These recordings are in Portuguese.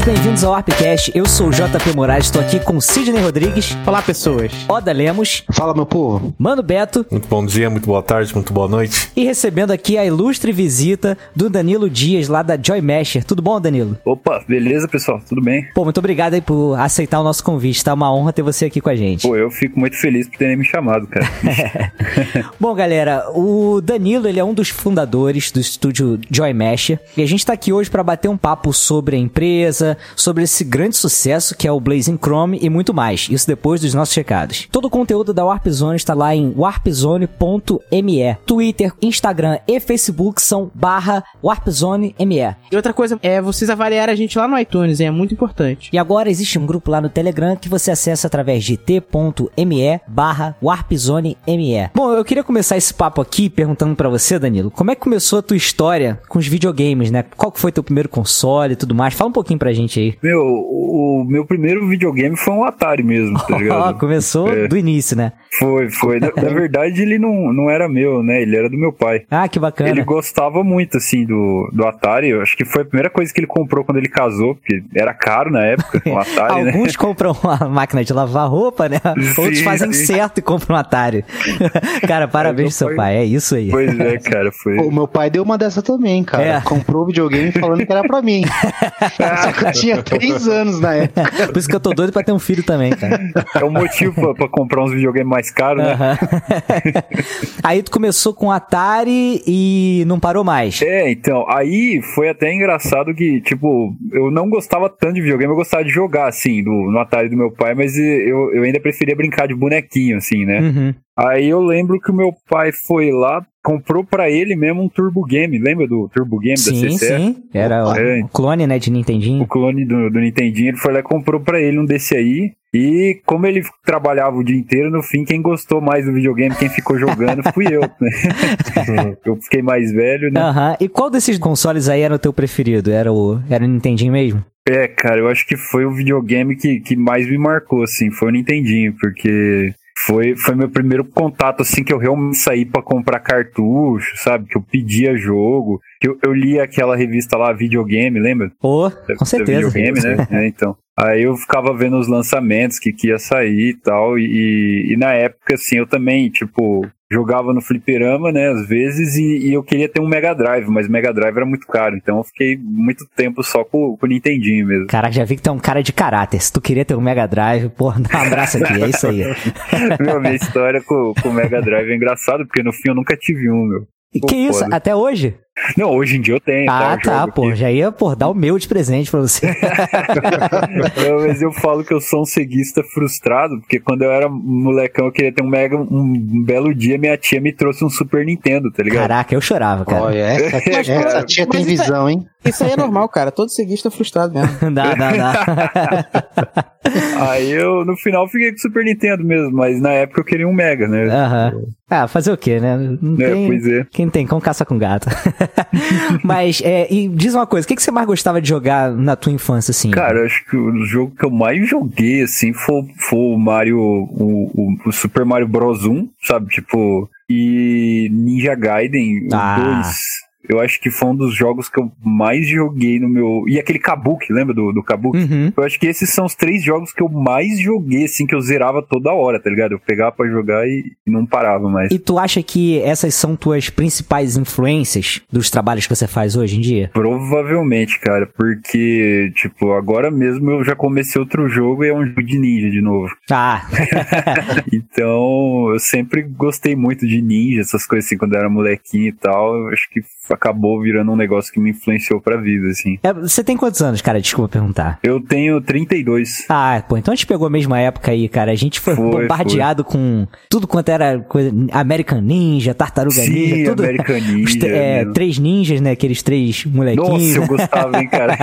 Todos bem-vindos ao Arpcast. Eu sou o JP Moraes, estou aqui com Sidney Rodrigues. Olá, pessoas. Oda Lemos. Fala, meu povo. Mano Beto. Muito bom dia, muito boa tarde, muito boa noite. E recebendo aqui a ilustre visita do Danilo Dias, lá da Joy Masher. Tudo bom, Danilo? Opa, beleza, pessoal? Tudo bem? Pô, muito obrigado aí por aceitar o nosso convite. Tá uma honra ter você aqui com a gente. Pô, eu fico muito feliz por terem me chamado, cara. bom, galera, o Danilo, ele é um dos fundadores do estúdio Joy Masher. E a gente tá aqui hoje para bater um papo sobre a empresa, sobre esse grande sucesso que é o Blazing Chrome e muito mais. Isso depois dos nossos checados. Todo o conteúdo da Warp Zone está lá em warpzone.me. Twitter, Instagram e Facebook são barra warpzone.me. E outra coisa é vocês avaliarem a gente lá no iTunes, é muito importante. E agora existe um grupo lá no Telegram que você acessa através de t.me barra warpzone.me. Bom, eu queria começar esse papo aqui perguntando para você, Danilo, como é que começou a tua história com os videogames, né? Qual foi teu primeiro console e tudo mais? Fala um pouquinho pra gente aí. Meu, o, meu primeiro videogame foi um Atari mesmo, tá ligado? Começou é. do início, né? Foi, foi. Na, na, verdade, ele não, não era meu, né? Ele era do meu pai. Ah, que bacana. Ele gostava muito, assim, do, do Atari. Eu acho que foi a primeira coisa que ele comprou quando ele casou, porque era caro na época, um Atari, né? Alguns compram uma máquina de lavar roupa, né? Sim, Outros fazem sim. certo e compram um Atari. cara, parabéns pro seu pai. pai. É isso aí. Pois é, cara. Foi... O meu pai deu uma dessa também, cara. É. Comprou o videogame falando que era pra mim. Só que eu tinha três anos na época. Por isso que eu tô doido pra ter um filho também, cara. É um motivo pra, pra comprar uns videogames mais caros, né? aí tu começou com Atari e não parou mais. É, então, aí foi até engraçado que, tipo, eu não gostava tanto de videogame, eu gostava de jogar, assim, do, no Atari do meu pai, mas eu, eu ainda preferia brincar de bonequinho, assim, né? Uhum. Aí eu lembro que o meu pai foi lá, comprou para ele mesmo um Turbo Game. Lembra do Turbo Game sim, da CC? Sim, Era o, o clone, né, de Nintendinho. O clone do, do Nintendinho. Ele foi lá e comprou para ele um desse aí. E como ele trabalhava o dia inteiro, no fim, quem gostou mais do videogame, quem ficou jogando, fui eu, né? eu fiquei mais velho, né? Aham. E qual desses consoles aí era o teu preferido? Era o, era o Nintendinho mesmo? É, cara, eu acho que foi o videogame que, que mais me marcou, assim, foi o Nintendinho, porque foi, foi meu primeiro contato, assim, que eu realmente saí para comprar cartucho, sabe? Que eu pedia jogo. Que eu, eu li aquela revista lá, videogame, lembra? Oh, com certeza. Videogame, né? é, então. Aí eu ficava vendo os lançamentos que, que ia sair e tal. E, e na época, assim, eu também, tipo, jogava no fliperama, né, às vezes, e, e, eu queria ter um Mega Drive, mas Mega Drive era muito caro, então eu fiquei muito tempo só com, com o Nintendinho mesmo. Caraca, já vi que tu é um cara de caráter. Se tu queria ter um Mega Drive, pô, dá um abraço aqui, é isso aí. meu, minha história com, com o Mega Drive é engraçado, porque no fim eu nunca tive um, meu. E que isso? Foda. Até hoje? Não, hoje em dia eu tenho. Ah, tá, tá pô. Aqui. Já ia, pô, dar o meu de presente pra você. não, mas eu falo que eu sou um ceguista frustrado, porque quando eu era molecão eu queria ter um mega. Um belo dia minha tia me trouxe um Super Nintendo, tá ligado? Caraca, eu chorava, cara. Olha, essa, é, essa tia tem visão, hein? Isso aí é normal, cara. Todo ceguista é frustrado mesmo. dá, dá, dá. aí eu, no final, fiquei com o Super Nintendo mesmo, mas na época eu queria um Mega, né? Aham. Uhum. Ah, fazer o quê, né? Não é, tem, pois é. Quem tem cão caça com gato. Mas, é, e diz uma coisa, o que, que você mais gostava de jogar na tua infância, assim? Cara, acho que o jogo que eu mais joguei, assim, foi, foi o Mario, o, o, o Super Mario Bros 1, sabe? Tipo, e Ninja Gaiden, ah. 2 eu acho que foi um dos jogos que eu mais joguei no meu. E aquele Kabuki, lembra do, do Kabuki? Uhum. Eu acho que esses são os três jogos que eu mais joguei, assim, que eu zerava toda hora, tá ligado? Eu pegava pra jogar e não parava mais. E tu acha que essas são tuas principais influências dos trabalhos que você faz hoje em dia? Provavelmente, cara, porque, tipo, agora mesmo eu já comecei outro jogo e é um jogo de ninja de novo. Ah! então, eu sempre gostei muito de ninja, essas coisas assim, quando eu era molequinho e tal. Eu acho que acabou virando um negócio que me influenciou pra vida, assim. É, você tem quantos anos, cara? Desculpa perguntar. Eu tenho 32. Ah, pô, então a gente pegou a mesma época aí, cara. A gente foi, foi bombardeado foi. com tudo quanto era coisa, American Ninja, Tartaruga Sim, Ninja, tudo. American Ninja. é, três ninjas, né? Aqueles três molequinhos. Nossa, eu gostava, hein, cara.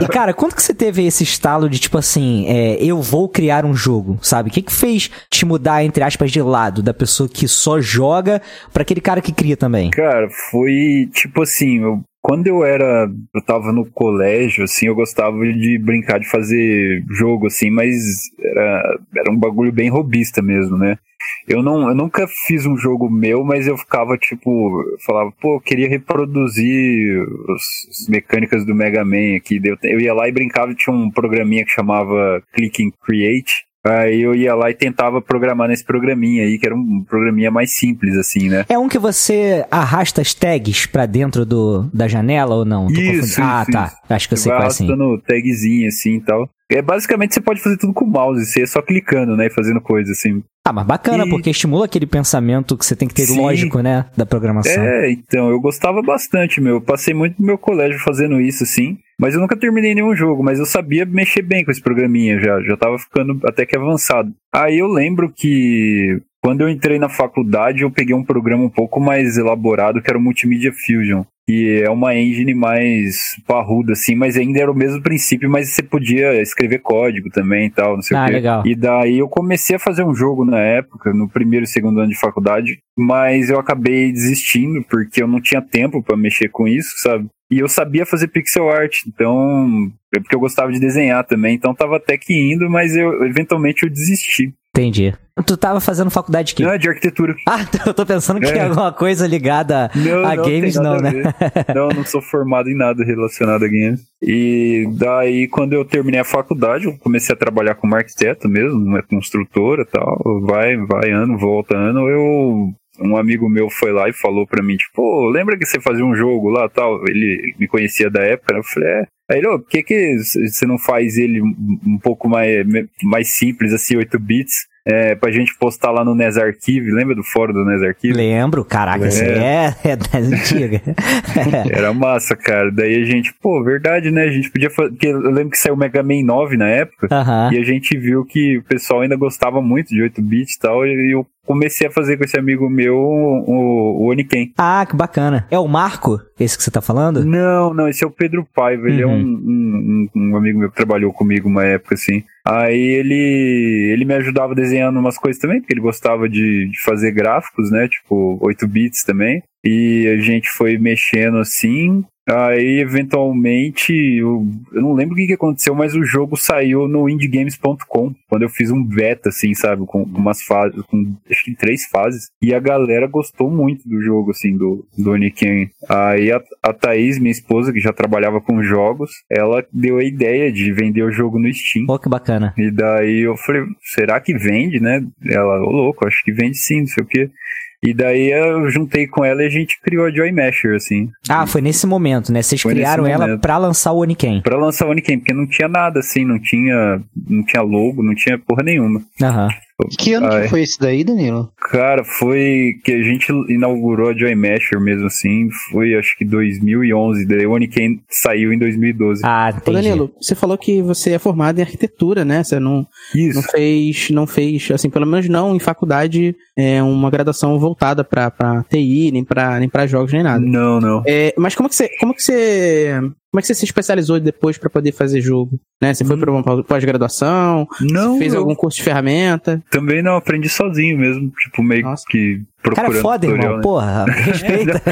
e, cara, quando que você teve esse estalo de, tipo assim, é, eu vou criar um jogo, sabe? O que que fez te mudar, entre aspas, de lado, da pessoa que só joga para aquele cara que cria também? Cara, foi tipo assim, eu quando eu era, eu tava no colégio, assim, eu gostava de brincar de fazer jogo, assim, mas era, era um bagulho bem robista mesmo, né? Eu, não, eu nunca fiz um jogo meu, mas eu ficava tipo, eu falava, pô, eu queria reproduzir as mecânicas do Mega Man aqui. Eu, eu ia lá e brincava, tinha um programinha que chamava Click and Create, Aí eu ia lá e tentava programar nesse programinha aí, que era um programinha mais simples, assim, né? É um que você arrasta as tags pra dentro do, da janela ou não? Isso, ah, isso, tá. Isso. Acho que eu sei qual é assim. arrastando tagzinho assim e tal. É, basicamente você pode fazer tudo com o mouse, você é só clicando, né, e fazendo coisa assim. Ah, mas bacana, e... porque estimula aquele pensamento que você tem que ter Sim. lógico, né, da programação. É, então, eu gostava bastante, meu. Eu passei muito no meu colégio fazendo isso, assim. Mas eu nunca terminei nenhum jogo, mas eu sabia mexer bem com esse programinha já. Já tava ficando até que avançado. Aí eu lembro que quando eu entrei na faculdade, eu peguei um programa um pouco mais elaborado, que era o Multimedia Fusion que é uma engine mais parruda, assim, mas ainda era o mesmo princípio, mas você podia escrever código também e tal, não sei ah, o quê. Legal. E daí eu comecei a fazer um jogo na época, no primeiro e segundo ano de faculdade, mas eu acabei desistindo, porque eu não tinha tempo para mexer com isso, sabe? E eu sabia fazer pixel art, então. É porque eu gostava de desenhar também, então tava até que indo, mas eu eventualmente eu desisti. Entendi. Tu tava fazendo faculdade aqui? Não, é de arquitetura. Ah, eu tô pensando que é, é alguma coisa ligada não, a não, games, não, né? não, não sou formado em nada relacionado a games. E daí, quando eu terminei a faculdade, eu comecei a trabalhar como arquiteto mesmo, uma construtora e tal. Vai, vai, ano, volta, ano. Eu um amigo meu foi lá e falou pra mim, tipo, lembra que você fazia um jogo lá tal? Ele me conhecia da época, né? Eu falei, é. Aí ele, oh, por que, que você não faz ele um pouco mais, mais simples, assim, 8 bits? é, pra gente postar lá no NES Archive. Lembra do fórum do NES Archive? Lembro, caraca, isso é, é das antigas. Era massa, cara. Daí a gente, pô, verdade, né? A gente podia fazer. Porque eu lembro que saiu o Mega Man 9 na época. Uh -huh. E a gente viu que o pessoal ainda gostava muito de 8 bits e tal. E eu comecei a fazer com esse amigo meu o, o Oniken. Ah, que bacana. É o Marco, esse que você tá falando? Não, não, esse é o Pedro Paiva. Ele uhum. é um, um, um, amigo meu que trabalhou comigo uma época assim. Aí ele, ele me ajudava desenhando umas coisas também, porque ele gostava de, de fazer gráficos, né? Tipo, 8 bits também. E a gente foi mexendo assim. Aí, eventualmente, eu, eu não lembro o que, que aconteceu, mas o jogo saiu no indiegames.com, quando eu fiz um beta, assim, sabe, com, umas fases, com acho que três fases, e a galera gostou muito do jogo, assim, do, do Oniken. Aí a, a Thaís, minha esposa, que já trabalhava com jogos, ela deu a ideia de vender o jogo no Steam. Pô, que bacana. E daí eu falei, será que vende, né? Ela, ô louco, acho que vende sim, não sei o quê. E daí eu juntei com ela e a gente criou a Joy Masher, assim. Ah, foi nesse momento, né? Vocês foi criaram ela pra lançar o Oniken. Pra lançar o Oniken, porque não tinha nada, assim, não tinha, não tinha logo, não tinha porra nenhuma. Aham. Que ano que foi esse daí, Danilo? Cara, foi que a gente inaugurou a Joy Masher mesmo assim, foi acho que 2011, daí o Oniken saiu em 2012. Ah, entendi. Ô Danilo, você falou que você é formado em arquitetura, né? Você não, Isso. não fez, não fez, assim, pelo menos não em faculdade, é, uma graduação voltada pra, pra TI, nem pra, nem pra jogos, nem nada. Não, não. É, mas como que você, como que você como é que você se especializou depois para poder fazer jogo? Né? Você foi para uma pós-graduação? Não. Fez algum curso de ferramenta? Também não, aprendi sozinho mesmo. Tipo, meio Nossa. que Cara, foda, irmão. Né? Porra, respeita.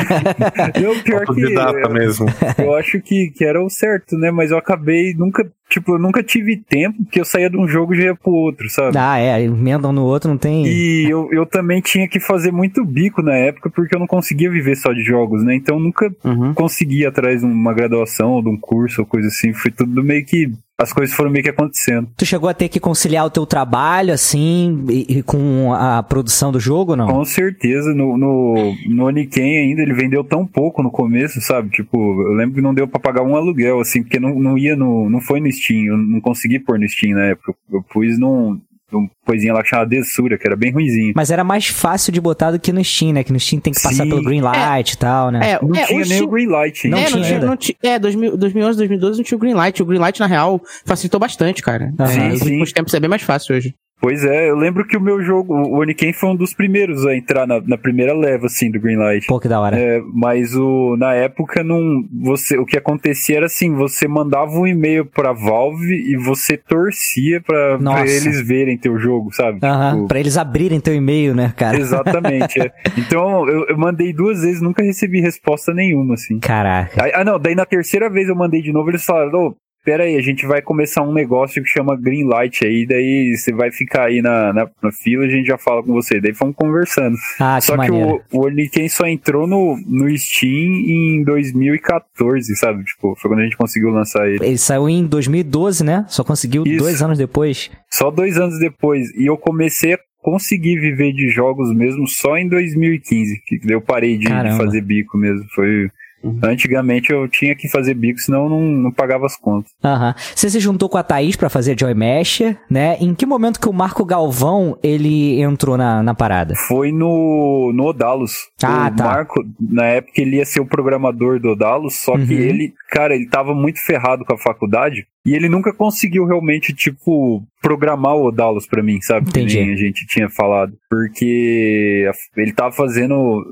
não, pior que... Eu, mesmo. eu acho que, que era o certo, né? Mas eu acabei nunca... Tipo, eu nunca tive tempo, porque eu saía de um jogo e já ia pro outro, sabe? Ah, é. Emendam no outro, não tem... E eu, eu também tinha que fazer muito bico na época, porque eu não conseguia viver só de jogos, né? Então eu nunca uhum. conseguia atrás de uma graduação ou de um curso ou coisa assim. Foi tudo meio que as coisas foram meio que acontecendo. Tu chegou a ter que conciliar o teu trabalho, assim, e, e com a produção do jogo, não? Com certeza. No, no, no Oniken ainda, ele vendeu tão pouco no começo, sabe? Tipo, eu lembro que não deu pra pagar um aluguel, assim, porque não, não ia no... Não foi no Steam, eu não consegui pôr no Steam na época. Eu pus num, uma coisinha lá que chamava Desura, que era bem ruimzinho. Mas era mais fácil de botar do que no Steam, né? Que no Steam tem que passar Sim. pelo Green Light é, e tal, né? É, não é, tinha o nem Steam... o Green Light. Não, é, tinha, não tinha, não tinha, É, 2000, 2011, 2012 não tinha o Green Light. O Green Light, na real, facilitou bastante, cara. Sim, é, sim. Os tempos é bem mais fácil hoje. Pois é, eu lembro que o meu jogo, o Oniken foi um dos primeiros a entrar na, na primeira leva, assim, do Greenlight. Pô, que da hora. É, mas o, na época, não, você, o que acontecia era assim, você mandava um e-mail pra Valve e você torcia pra, pra eles verem teu jogo, sabe? Aham, tipo, pra eles abrirem teu e-mail, né, cara? Exatamente, é. Então, eu, eu, mandei duas vezes, nunca recebi resposta nenhuma, assim. Caraca. Ah, não, daí na terceira vez eu mandei de novo, eles falaram, ô, pera aí, a gente vai começar um negócio que chama Greenlight aí, daí você vai ficar aí na, na, na fila a gente já fala com você. Daí fomos conversando. Ah, só que, que o, o Oniken só entrou no, no Steam em 2014, sabe? Tipo, foi quando a gente conseguiu lançar ele. Ele saiu em 2012, né? Só conseguiu Isso. dois anos depois. Só dois anos depois. E eu comecei a conseguir viver de jogos mesmo só em 2015, que eu parei de, de fazer bico mesmo. Foi Uhum. Antigamente eu tinha que fazer bico, senão não, não pagava as contas. Aham. Uhum. Você se juntou com a Thaís para fazer Joy Mesh, né? Em que momento que o Marco Galvão ele entrou na, na parada? Foi no, no Odalos. Ah, o tá. Marco, na época, ele ia ser o programador do Odalos, só uhum. que ele, cara, ele tava muito ferrado com a faculdade. E ele nunca conseguiu realmente, tipo, programar o Odalos pra mim, sabe? Entendi. Que a gente tinha falado. Porque ele tava fazendo.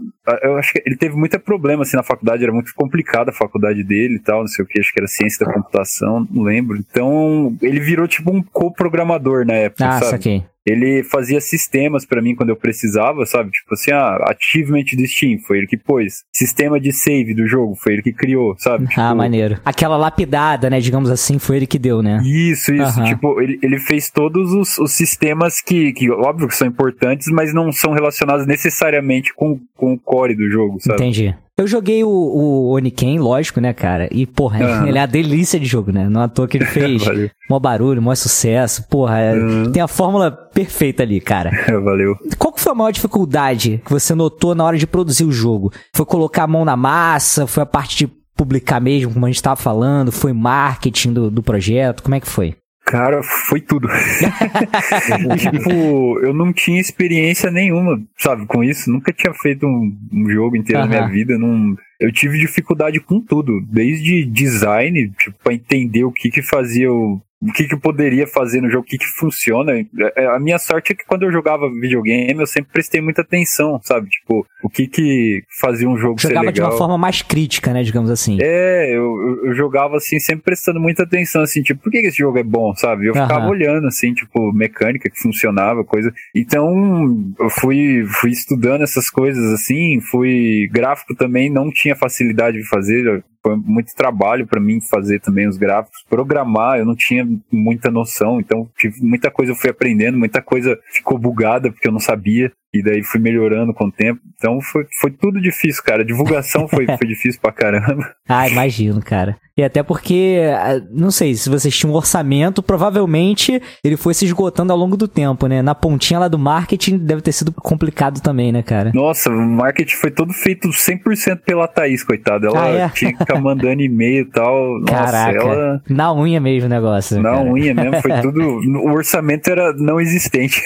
Eu acho que ele teve muito problema, assim, na faculdade. Era muito complicada a faculdade dele e tal, não sei o que. Acho que era ciência da computação, não lembro. Então, ele virou, tipo, um co-programador na época, ah, sabe? Saquei ele fazia sistemas para mim quando eu precisava, sabe? Tipo assim, ah, achievement do Steam, foi ele que pôs. Sistema de save do jogo, foi ele que criou, sabe? Ah, tipo, ah, maneiro. Aquela lapidada, né, digamos assim, foi ele que deu, né? Isso, isso. Uhum. Tipo, ele, ele fez todos os, os sistemas que, que, óbvio que são importantes, mas não são relacionados necessariamente com, com o core do jogo, sabe? Entendi. Eu joguei o, o Oniken, lógico, né, cara? E, porra, uhum. ele é a delícia de jogo, né? Não à toa que ele fez mó barulho, mó sucesso. Porra, uhum. tem a fórmula perfeita ali, cara. Valeu. Qual que foi a maior dificuldade que você notou na hora de produzir o jogo? Foi colocar a mão na massa? Foi a parte de publicar mesmo, como a gente tava falando? Foi marketing do, do projeto? Como é que foi? Cara, foi tudo. tipo, eu não tinha experiência nenhuma, sabe, com isso. Nunca tinha feito um, um jogo inteiro uhum. na minha vida. Não, eu tive dificuldade com tudo, desde design, tipo, pra entender o que que fazia o, o que, que eu poderia fazer no jogo, o que, que funciona. É, é, a minha sorte é que quando eu jogava videogame, eu sempre prestei muita atenção, sabe? Tipo, o que que fazia um jogo jogava ser legal. de uma forma mais crítica, né, digamos assim. É, eu, eu, jogava assim, sempre prestando muita atenção, assim, tipo, por que, que esse jogo é bom, sabe? Eu ficava olhando, assim, tipo, mecânica que funcionava, coisa. Então, eu fui, fui estudando essas coisas, assim, fui... Gráfico também não tinha facilidade de fazer, foi muito trabalho para mim fazer também os gráficos. Programar, eu não tinha muita noção, então tive muita coisa eu fui aprendendo, muita coisa ficou bugada porque eu não sabia. E daí fui melhorando com o tempo. Então foi, foi tudo difícil, cara. A divulgação foi, foi difícil pra caramba. Ah, imagino, cara. E até porque, ah, não sei, se vocês tinham um orçamento, provavelmente ele foi se esgotando ao longo do tempo, né? Na pontinha lá do marketing deve ter sido complicado também, né, cara? Nossa, o marketing foi todo feito 100% pela Thaís, coitada. Ela ah, é? tinha que ficar mandando e-mail e tal. Nossa, Caraca, ela... na unha mesmo o negócio. Na cara. unha mesmo, foi tudo... o orçamento era não existente.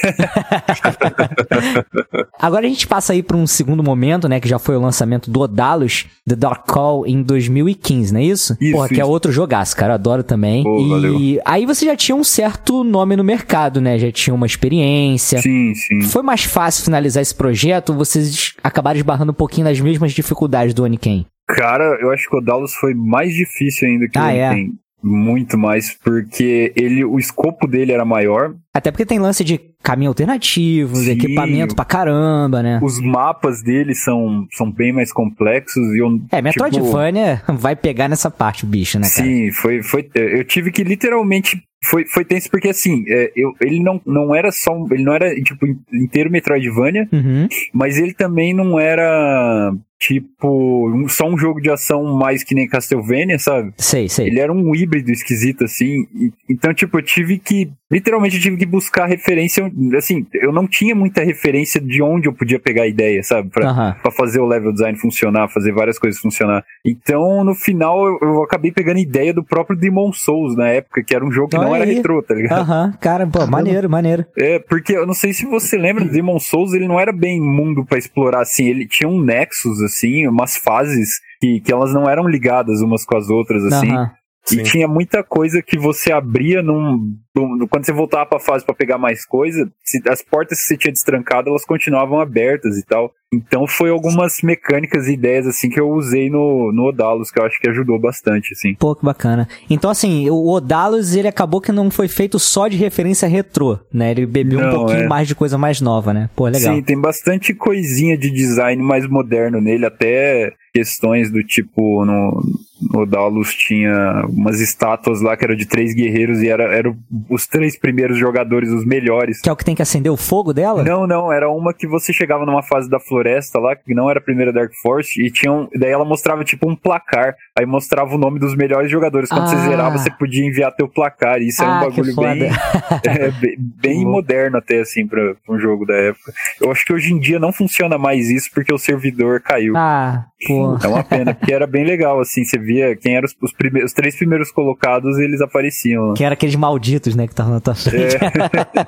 Agora a gente passa aí para um segundo momento, né, que já foi o lançamento do Odalus, The Dark Call, em 2015, não é isso? Isso, Porra, isso. que é outro jogaço, cara, eu adoro também. Pô, e valeu. aí você já tinha um certo nome no mercado, né, já tinha uma experiência. Sim, sim. Foi mais fácil finalizar esse projeto ou vocês acabaram esbarrando um pouquinho nas mesmas dificuldades do Oniken? Cara, eu acho que o Odalus foi mais difícil ainda que ah, o Oniken. É? Muito mais, porque ele, o escopo dele era maior. Até porque tem lance de caminho alternativo, Sim, equipamento pra caramba, né? Os mapas dele são, são bem mais complexos e eu, É, Metroidvania tipo, vai pegar nessa parte o bicho, né, cara? Sim, foi, foi, eu tive que literalmente foi, foi tenso porque assim, é, eu, ele não, não era só, ele não era tipo inteiro Metroidvania, uhum. mas ele também não era tipo, um, só um jogo de ação mais que nem Castlevania, sabe? Sei, sei. Ele era um híbrido esquisito, assim. E, então, tipo, eu tive que. Literalmente, eu tive que buscar referência. Assim, eu não tinha muita referência de onde eu podia pegar a ideia, sabe? Pra, uhum. pra fazer o level design funcionar, fazer várias coisas funcionar. Então, no final, eu, eu acabei pegando ideia do próprio Demon Souls na época, que era um jogo que Olha não era retrô, tá ligado? Aham, uhum. cara, pô, maneiro, maneiro. É, porque eu não sei se você lembra, Demon Souls, ele não era bem mundo para explorar, assim. Ele tinha um nexus, assim, umas fases que, que elas não eram ligadas umas com as outras, assim. Uhum. Sim. E tinha muita coisa que você abria num. num quando você voltava pra fase para pegar mais coisa, se, as portas que você tinha destrancado, elas continuavam abertas e tal. Então foi algumas mecânicas e ideias assim que eu usei no, no Odalos, que eu acho que ajudou bastante, assim. Pô, que bacana. Então, assim, o Odalos, ele acabou que não foi feito só de referência retrô, né? Ele bebeu não, um pouquinho é. mais de coisa mais nova, né? Pô, legal. Sim, tem bastante coisinha de design mais moderno nele, até questões do tipo no, no Dalus tinha umas estátuas lá que eram de três guerreiros e eram era os três primeiros jogadores, os melhores. Que é o que tem que acender o fogo dela? Não, não, era uma que você chegava numa fase da floresta lá, que não era a primeira Dark Force, e tinha um, daí ela mostrava tipo um placar, aí mostrava o nome dos melhores jogadores. Quando ah. você zerava, você podia enviar teu placar, e isso ah, era um ah, bagulho bem, é, bem, bem moderno até assim pra, pra um jogo da época. Eu acho que hoje em dia não funciona mais isso porque o servidor caiu. Ah, pô. É uma pena, porque era bem legal, assim, você via quem eram os, os, primeiros, os três primeiros colocados, eles apareciam. Que era aqueles malditos, né, que estavam na tua frente. É.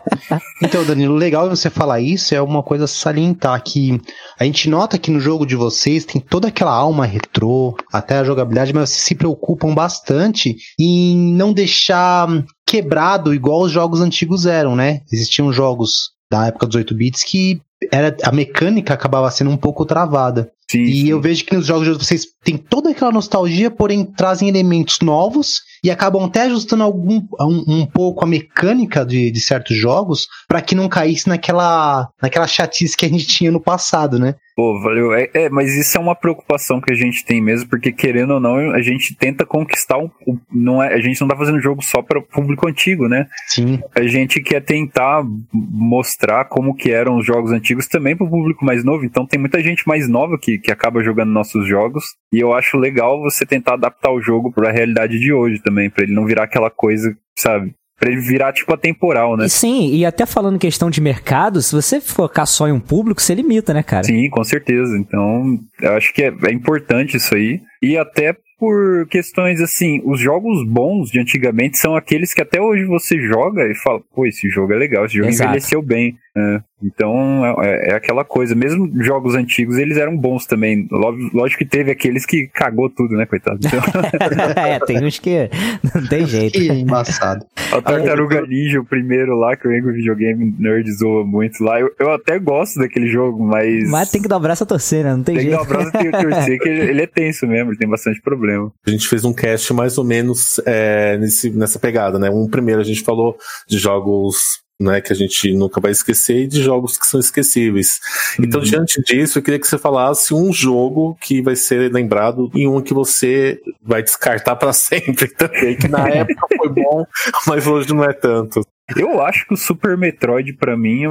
então, Danilo, legal você falar isso, é uma coisa salientar que a gente nota que no jogo de vocês tem toda aquela alma retrô, até a jogabilidade, mas vocês se preocupam bastante em não deixar quebrado igual os jogos antigos eram, né? Existiam jogos da época dos 8 bits que era, a mecânica acabava sendo um pouco travada. Sim, e sim. eu vejo que nos jogos de vocês tem toda aquela nostalgia, porém trazem elementos novos e acabam até ajustando algum, um, um pouco a mecânica de, de certos jogos para que não caísse naquela, naquela chatice que a gente tinha no passado, né? Pô, valeu. É, é, mas isso é uma preocupação que a gente tem mesmo, porque querendo ou não, a gente tenta conquistar um. Não é, a gente não tá fazendo jogo só para o público antigo, né? Sim. A gente quer tentar mostrar como que eram os jogos antigos também para o público mais novo. Então tem muita gente mais nova que, que acaba jogando nossos jogos. E eu acho legal você tentar adaptar o jogo para a realidade de hoje também, para ele não virar aquela coisa, sabe? Pra ele virar, tipo, atemporal, né? E sim, e até falando questão de mercado, se você focar só em um público, você limita, né, cara? Sim, com certeza. Então, eu acho que é, é importante isso aí. E até por questões assim, os jogos bons de antigamente são aqueles que até hoje você joga e fala, pô, esse jogo é legal, esse jogo Exato. envelheceu bem. É, então é, é, aquela coisa, mesmo jogos antigos eles eram bons também. Lógico que teve aqueles que cagou tudo, né, coitado? Então... é, tem uns que não tem jeito. Que embaçado. A Tartaruga Ninja, o primeiro lá, que o Videogame Nerd zoa muito lá. Eu, eu até gosto daquele jogo, mas. Mas tem que dar o braço a torcer, né? Não tem, tem jeito. Tem que dar o braço a torcer, que ele, ele, é tenso mesmo, ele tem bastante problema. A gente fez um cast mais ou menos é, nesse, nessa pegada, né? Um primeiro a gente falou de jogos né, que a gente nunca vai esquecer e de jogos que são esquecíveis. Então, uhum. Então, diante disso, eu queria que você falasse um jogo que vai ser lembrado e um que você vai descartar para sempre também, que na época foi bom, mas hoje não é tanto. Eu acho que o Super Metroid, para mim,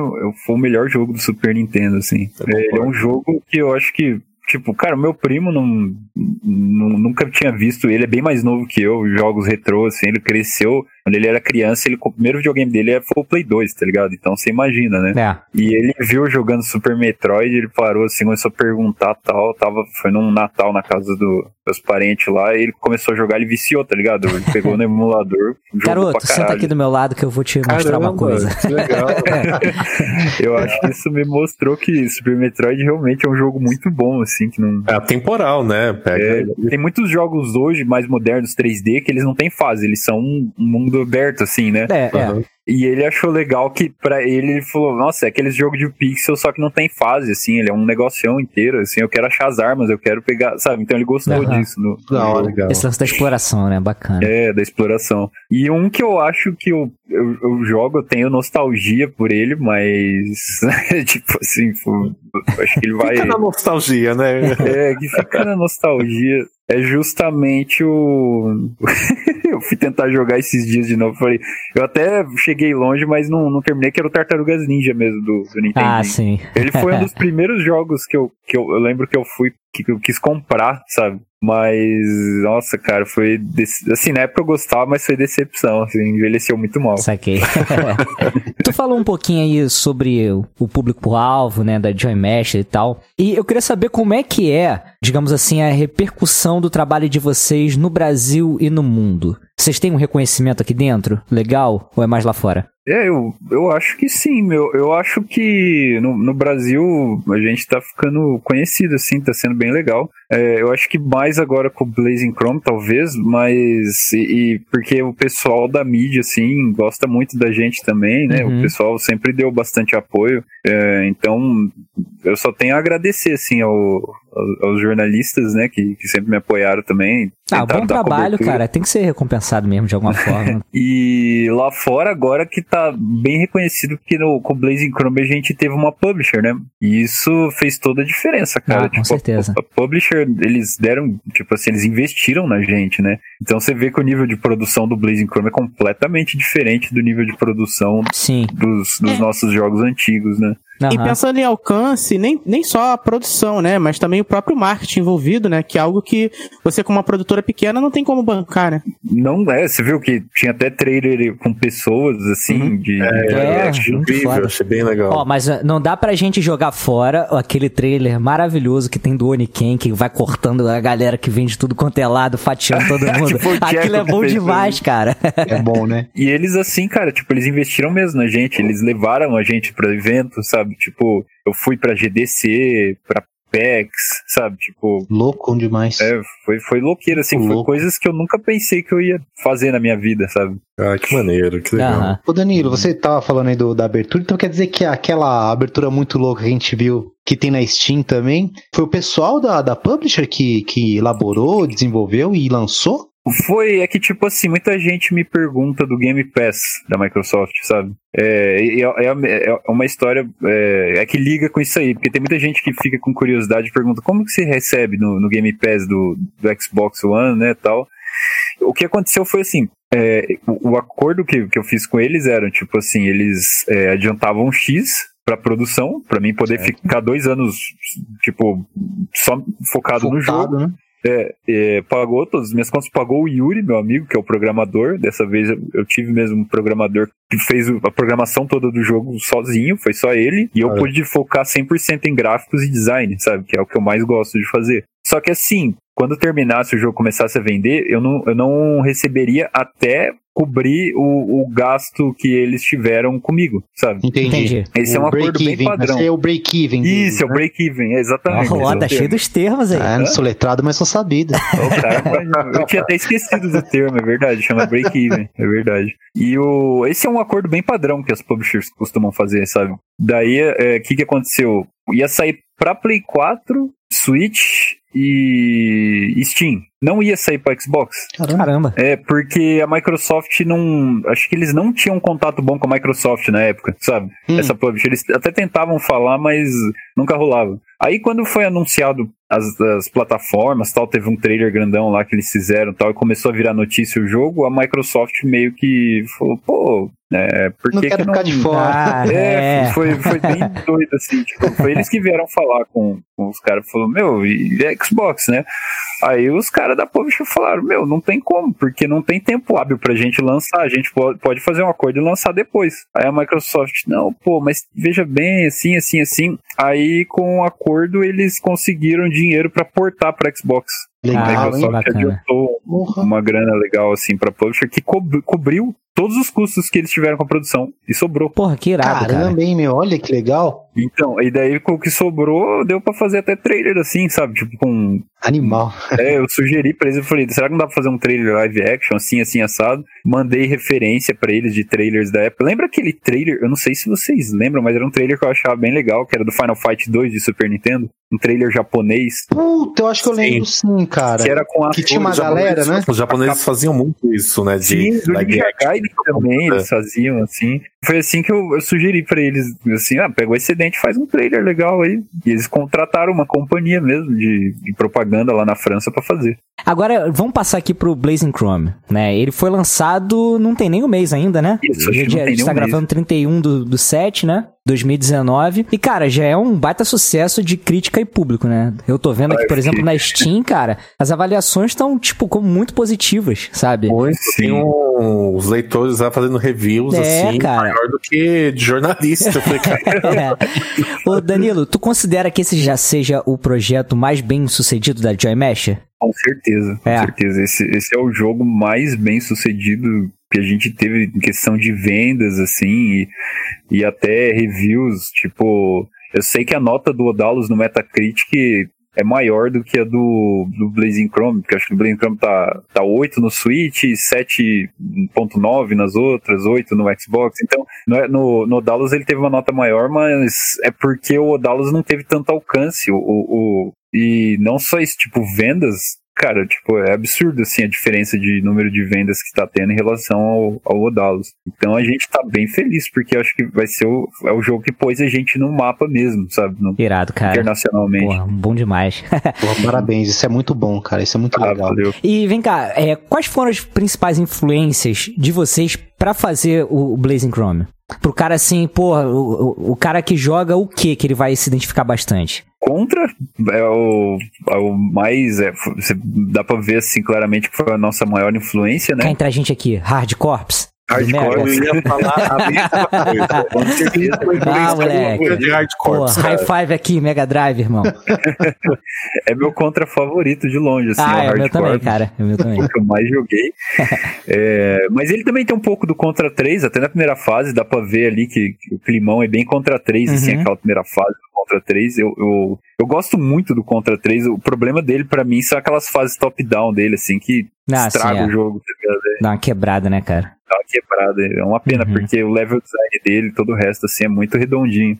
foi o melhor jogo do Super Nintendo, assim. É, é um jogo que eu acho que Tipo, cara, meu primo não, não, nunca tinha visto. Ele é bem mais novo que eu, jogos retrô, assim. Ele cresceu quando ele era criança, ele, o primeiro videogame dele foi o Play 2, tá ligado? Então você imagina, né? É. E ele viu jogando Super Metroid, ele parou assim, começou a perguntar tal. Tava, foi num Natal na casa do, dos parentes lá, e ele começou a jogar, ele viciou, tá ligado? Ele pegou no emulador. Garoto, senta aqui do meu lado que eu vou te Caramba, mostrar uma coisa. Que legal. eu acho que isso me mostrou que Super Metroid realmente é um jogo muito bom, assim, que não. É temporal, né? Pega... É, tem muitos jogos hoje mais modernos 3D que eles não têm fase, eles são um mundo mundo aberto, assim, né? É, uhum. é. E ele achou legal que para ele ele falou, nossa, é aquele jogo de pixel, só que não tem fase, assim, ele é um negocião inteiro, assim, eu quero achar as armas, eu quero pegar, sabe? Então ele gostou uhum. disso. No, da hora, legal. Esse lance da exploração, né? Bacana. É, da exploração. E um que eu acho que eu, eu, eu jogo, eu tenho nostalgia por ele, mas, tipo assim, acho que ele vai... Fica na nostalgia, né? É, que fica na nostalgia é justamente o. eu fui tentar jogar esses dias de novo. Falei, eu até cheguei longe, mas não, não terminei, que era o Tartarugas Ninja mesmo do, do Nintendo. Ah, sim. Ele foi um dos primeiros jogos que eu, que eu, eu lembro que eu fui, que eu quis comprar, sabe? Mas, nossa, cara, foi. Assim, na época eu gostava, mas foi decepção, assim, envelheceu muito mal. Saquei. tu falou um pouquinho aí sobre o público-alvo, né, da Joy Mesh e tal. E eu queria saber como é que é, digamos assim, a repercussão do trabalho de vocês no Brasil e no mundo. Vocês têm um reconhecimento aqui dentro? Legal? Ou é mais lá fora? É, eu, eu acho que sim, meu. Eu acho que no, no Brasil a gente tá ficando conhecido, assim, tá sendo bem legal. É, eu acho que mais agora com o Blazing Chrome, talvez, mas. E, e, porque o pessoal da mídia, assim, gosta muito da gente também, né? Uhum. O pessoal sempre deu bastante apoio. É, então, eu só tenho a agradecer, assim, ao, aos jornalistas, né, que, que sempre me apoiaram também. Ah, bom trabalho, cobertura. cara. Tem que ser recompensado mesmo de alguma forma. e lá fora, agora que tá bem reconhecido, porque no, com o Blazing Chrome a gente teve uma publisher, né? E isso fez toda a diferença, cara. Ah, com tipo, certeza. A, a, publisher, eles deram, tipo assim, eles investiram na gente, né? Então você vê que o nível de produção do Blazing Chrome é completamente diferente do nível de produção Sim. dos, dos é. nossos jogos antigos, né? Uhum. E pensando em alcance, nem, nem só a produção, né? Mas também o próprio marketing envolvido, né? Que é algo que você, como uma produtora pequena, não tem como bancar, né? Não é, você viu que tinha até trailer com pessoas, assim, uhum. de. É, é, é achei incrível, achei bem legal. Ó, mas uh, não dá pra gente jogar fora aquele trailer maravilhoso que tem do Oniken, que vai cortando a galera que vende tudo quanto é lado, fatiando todo mundo. tipo, Aquilo é bom demais, cara. É bom, né? E eles, assim, cara, tipo, eles investiram mesmo na gente, eles levaram a gente pra evento, sabe? Sabe? Tipo, eu fui pra GDC, pra PEX, sabe? Tipo. Louco demais. É, foi, foi louqueira, assim. Louco. Foi coisas que eu nunca pensei que eu ia fazer na minha vida, sabe? Ah, que maneiro, que legal. Uhum. Ô Danilo, você tava falando aí do, da abertura, então quer dizer que aquela abertura muito louca que a gente viu, que tem na Steam também, foi o pessoal da, da publisher que, que elaborou, desenvolveu e lançou? Foi, é que tipo assim, muita gente me pergunta do Game Pass da Microsoft, sabe? É, é, é, é uma história é, é, que liga com isso aí, porque tem muita gente que fica com curiosidade e pergunta como que se recebe no, no Game Pass do, do Xbox One, né, tal. O que aconteceu foi assim, é, o, o, acordo que, que eu fiz com eles era, tipo assim, eles é, adiantavam X pra produção, para mim poder certo. ficar dois anos, tipo, só focado, focado no jogo. Né? É, é, pagou todas as minhas contas, pagou o Yuri, meu amigo, que é o programador. Dessa vez eu, eu tive mesmo um programador que fez a programação toda do jogo sozinho, foi só ele. E eu pude focar 100% em gráficos e design, sabe? Que é o que eu mais gosto de fazer. Só que assim, quando terminasse o jogo começasse a vender, eu não, eu não receberia até cobrir o, o gasto que eles tiveram comigo, sabe? Entendi. Esse o é um acordo bem padrão. Esse é o break-even. Isso, né? é o break-even, é exatamente. Oh, tá cheio dos termos aí. Ah, não sou letrado, mas sou sabido. Oh, cara, eu tinha até esquecido do termo, é verdade, chama break-even, é verdade. E o, esse é um acordo bem padrão que as publishers costumam fazer, sabe? Daí, o é, que que aconteceu? Ia sair pra Play 4, Switch e Steam. Não ia sair para Xbox. Caramba. É, porque a Microsoft não. Acho que eles não tinham um contato bom com a Microsoft na época, sabe? Hum. Essa publisher. Eles até tentavam falar, mas nunca rolava. Aí quando foi anunciado as, as, plataformas, tal, teve um trailer grandão lá que eles fizeram, tal, e começou a virar notícia o jogo, a Microsoft meio que falou, pô, é, por não que quero que ficar não... de fora. É, é, Foi, foi bem doido, assim, tipo, foi eles que vieram falar com, com os caras, falou, meu, e Xbox, né? Aí os caras da Publisher falaram, meu, não tem como, porque não tem tempo hábil pra gente lançar, a gente pode fazer um acordo e lançar depois. Aí a Microsoft, não, pô, mas veja bem, assim, assim, assim. Aí com o acordo eles conseguiram dinheiro para portar para Xbox. Legal, a Microsoft adiantou uma grana legal assim para publisher que co cobriu todos os custos que eles tiveram com a produção e sobrou. Porra, que irado, Caramba, cara. hein, meu, olha que legal. Então, e daí com o que sobrou, deu para fazer até trailer assim, sabe? Tipo com animal. É, eu sugeri para eles, eu falei, será que não dá pra fazer um trailer live action assim, assim assado? Mandei referência para eles de trailers da época. Lembra aquele trailer? Eu não sei se vocês lembram, mas era um trailer que eu achava bem legal, que era do Final Fight 2 de Super Nintendo, um trailer japonês. Puta, eu acho que eu lembro sim, sim cara. Que era com a que tinha uma galera, né? Os japoneses faziam muito isso, né? De, sim, do Gaiden também, eles faziam assim. Foi assim que eu, eu sugeri para eles, assim, ah, pega o excedente faz um trailer legal aí. E eles contrataram uma companhia mesmo de, de propaganda lá na França para fazer. Agora, vamos passar aqui pro Blazing Chrome, né? Ele foi lançado, não tem nem um mês ainda, né? Isso, a gente, a gente tá gravando mês. 31 do, do 7, né? 2019. E, cara, já é um baita sucesso de crítica e público, né? Eu tô vendo aqui, por exemplo, na Steam, cara, as avaliações estão, tipo, como muito positivas, sabe? Muito, tem um, os leitores lá fazendo reviews, É, assim, cara. Maior do que de jornalista. Eu falei, cara, É. Ô, Danilo, tu considera que esse já seja o projeto mais bem sucedido da Joy Mesh? Com certeza, com É. certeza. Esse, esse é o jogo mais bem sucedido que a gente teve em questão de vendas, assim, e, e até reviews. Tipo, eu sei que a nota do Odalus no Metacritic é maior do que a do, do Blazing Chrome, porque acho que o Blazing Chrome tá, tá 8 no Switch, 7.9 nas outras, 8 no Xbox. Então, no, no, no Odalus ele teve uma nota maior, mas é porque o Odalus não teve tanto alcance. O, o- e não só isso, tipo, vendas, cara, tipo, é absurdo assim a diferença de número de vendas que tá tendo em relação ao, ao Odalus. Então a gente tá bem feliz, porque acho que vai ser o, é o jogo que pôs a gente no mapa mesmo, sabe? No, Irado, cara. internacionalmente. Porra, bom demais. Pô, parabéns, isso é muito bom, cara. Isso é muito Ah, legal. valeu. E vem cá, é, quais foram as principais influências de vocês pra fazer o Blazing Chrome? Pro cara assim, porra, o, o, o cara que joga o que que ele vai se identificar bastante? Contra é o, é o mais. É, dá pra ver assim claramente que foi a nossa maior influência, né? entre a gente aqui, Hard Corps? Hardcore, eu ia falar a mesma coisa. Com certeza. Ah, moleque. de hardcore. Pô, high five aqui, Mega Drive, irmão. É meu contra favorito de longe, assim, ah, é o meu Hardcore. também, cara. É o meu também. o que eu mais joguei. É, mas ele também tem um pouco do Contra 3, até na primeira fase, dá pra ver ali que, que o climão é bem Contra 3, assim, Uhum. aquela primeira fase do Contra 3. Eu, eu, eu gosto muito do Contra 3. O problema dele, pra mim, são aquelas fases top-down dele, assim, que Ah, estraga sim, é. o jogo, tá? É, Dá uma quebrada, né, cara? Dá uma quebrada. É uma pena, Uhum. porque o level design dele, todo o resto, assim, é muito redondinho.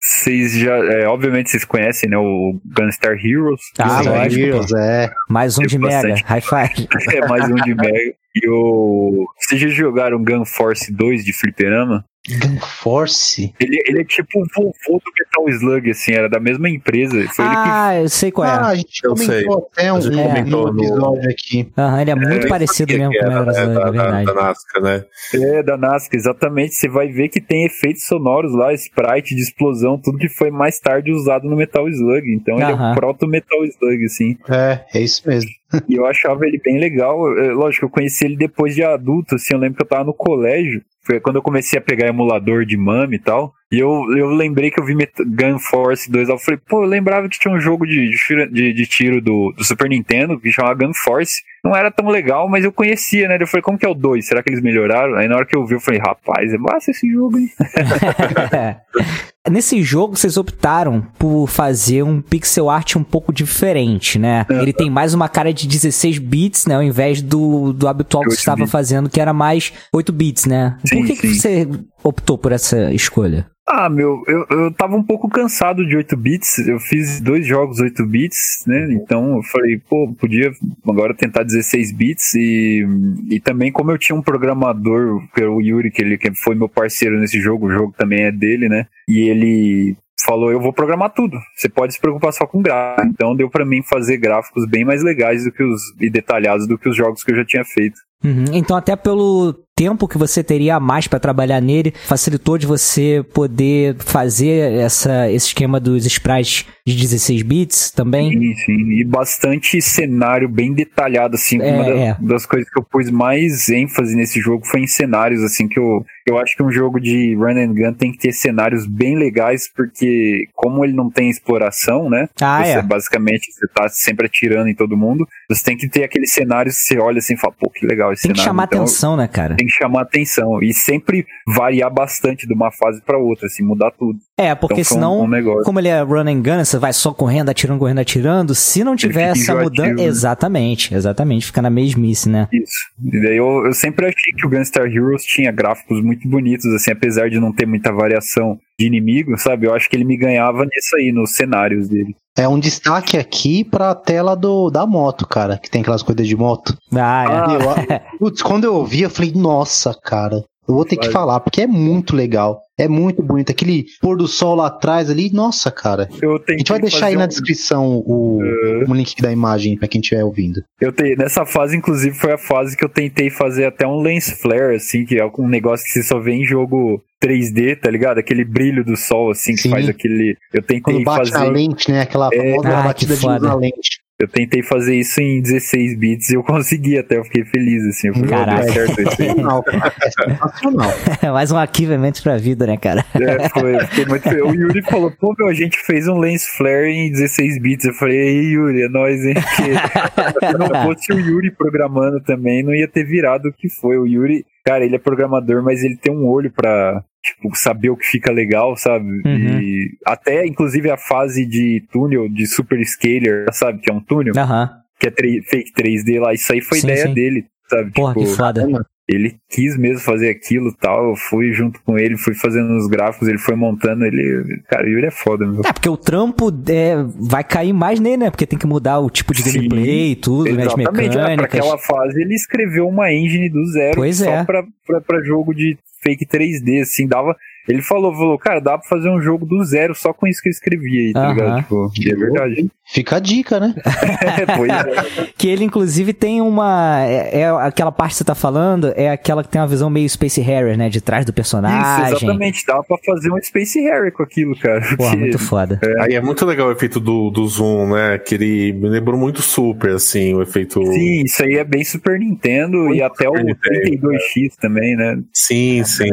Vocês já, é, obviamente, vocês conhecem, né, o Gunstar Heroes. Ah, Gunstar lógico, Heroes, é. Mais um de Mega. High five. É mais um de Mega. E o. Vocês já jogaram Gun Force 2 de Fliperama? Gun Force? Ele, ele é tipo o vovô do Metal Slug, assim, era da mesma empresa. Foi ele que Ah, eu sei qual Ah, é. a gente Eu comentou até um, um comentou no- episódio aqui. Aham, ele é muito É, parecido mesmo com o era, Mega né, Drive, é da, da, da Nasca, né? É, da Nazca, exatamente. Você vai ver que tem efeitos sonoros lá, sprite de explosão, tudo que foi mais tarde usado no Metal Slug. Então ele é Aham. o proto Metal Slug, assim. É, é isso mesmo. E eu achava ele bem legal. É, Lógico, eu conheci ele depois de adulto, assim. Eu lembro que eu tava no colégio. Foi quando eu comecei a pegar emulador de MAME e tal. E eu, eu lembrei que eu vi Gun Force 2 lá. Eu falei, pô, eu lembrava que tinha um jogo de, de- de tiro do, do Super Nintendo que chamava Gun Force. Não era tão legal, mas eu conhecia, né? Eu falei, como que é o 2? Será que eles melhoraram? Aí na hora que eu vi, eu falei, rapaz, é massa esse jogo, hein? Nesse jogo, vocês optaram por fazer um pixel art um pouco diferente, né? Ele tem mais uma cara de 16 bits, né? Ao invés do, do habitual que você 8 estava fazendo, que era mais 8 bits, né? Sim, por que, que você optou por essa escolha? Ah, meu, eu, eu tava um pouco cansado de 8 bits. Eu fiz dois jogos 8 bits, né? Então eu falei, pô, podia agora tentar 16 bits. E, e também, como eu tinha um programador, que era o Yuri, que ele que foi meu parceiro nesse jogo, o jogo também é dele, né? E ele falou: Eu vou programar tudo. Você pode se preocupar só com gráficos. Então deu pra mim fazer gráficos bem mais legais do que os e detalhados do que os jogos que eu já tinha feito. Uhum, Então, até pelo tempo que você teria a mais pra trabalhar nele, facilitou de você poder fazer essa, esse esquema dos sprites de 16 bits também? Sim, sim. E bastante cenário bem detalhado, assim. É, Uma da- é. das coisas que eu pus mais ênfase nesse jogo foi em cenários, assim, que eu, eu acho que um jogo de run and gun tem que ter cenários bem legais, porque como ele não tem exploração, né? Ah, você, é. Basicamente, você tá sempre atirando em todo mundo. Você tem que ter aqueles cenários que você olha assim e fala, pô, que legal esse Tem que cenário. chamar Então, atenção, né, cara? Tem que chamar atenção. E sempre variar bastante de uma fase pra outra, assim, mudar tudo. É, porque então, foi um- senão, um negócio. como ele é run and gun, você vai só correndo, atirando, correndo, atirando. Se não tiver essa mudança. né? Exatamente, exatamente. Fica na mesmice, né? Isso. E daí eu, eu sempre achei que o Gunstar Heroes tinha gráficos muito bonitos, assim, apesar de não ter muita variação de inimigo, sabe? Eu acho que ele me ganhava nisso aí, nos cenários dele. É um destaque aqui pra tela do, da moto, cara, que tem aquelas coisas de moto. Ah, é. Eu- putz, quando eu ouvi, eu falei, nossa, cara, eu vou ter que falar, porque é muito legal. É muito bonito. Aquele pôr do sol lá atrás ali, nossa, cara. Eu A gente vai deixar aí na descrição o, É. o link da imagem pra quem estiver ouvindo. Eu te, nessa fase, inclusive, foi a fase que eu tentei fazer até um lens flare, assim, que é um negócio que você só vê em jogo 3D, tá ligado? Aquele brilho do sol, assim, que Sim. faz aquele. Eu tentei Quando bate fazer. na lente, né? Aquela É, famosa ah, que batida de luz na lente. Eu tentei fazer isso em 16 bits e eu consegui até, eu fiquei feliz, assim. Eu falei, "Ó, Caraca. deu certo isso aí. Sensacional. É. Mais um arquivamento pra vida, né, cara? É, foi, fiquei muito feliz. O Yuri falou, pô, meu, a gente fez um lens flare em 16 bits. Eu falei, ei, Yuri, é nóis, hein? Porque se não fosse o Yuri programando também, não ia ter virado o que foi. O Yuri, cara, ele é programador, mas ele tem um olho pra, tipo, saber o que fica legal, sabe? E até, inclusive, a fase de túnel, de super scaler, sabe? Que é um túnel, Aham. que é 3, fake 3D lá. Isso aí foi Sim, ideia sim. dele, sabe? Porra, tipo, que foda. ele quis mesmo fazer aquilo e tal. Eu fui junto com ele, fui fazendo os gráficos, ele foi montando. Ele. Cara, Yuri é foda, meu. É, porque o trampo é, vai cair mais nele, né? Porque tem que mudar o tipo de Sim, gameplay e tudo, né? As Exatamente, né? pra mecânicas. aquela fase ele escreveu uma engine do zero Pois só é. pra, pra, pra jogo de fake 3D, assim, dava. Ele falou, falou, cara, dá pra fazer um jogo do zero só com isso que eu escrevi aí, tá ligado? Tipo, e é verdade. Fica a dica, né? pois é. Que ele, inclusive, tem uma. É, é aquela parte que você tá falando, é aquela que tem uma visão meio Space Harrier, né? De trás do personagem. Isso, exatamente. Dava pra fazer um Space Harry com aquilo, cara. Porra, porque- muito foda. Aí é muito legal o efeito do, do zoom, né? Que ele me lembrou muito super, assim, o efeito. Sim, isso aí é bem Super Nintendo Muito e até o Super Nintendo, 32X também, né? Sim, sim.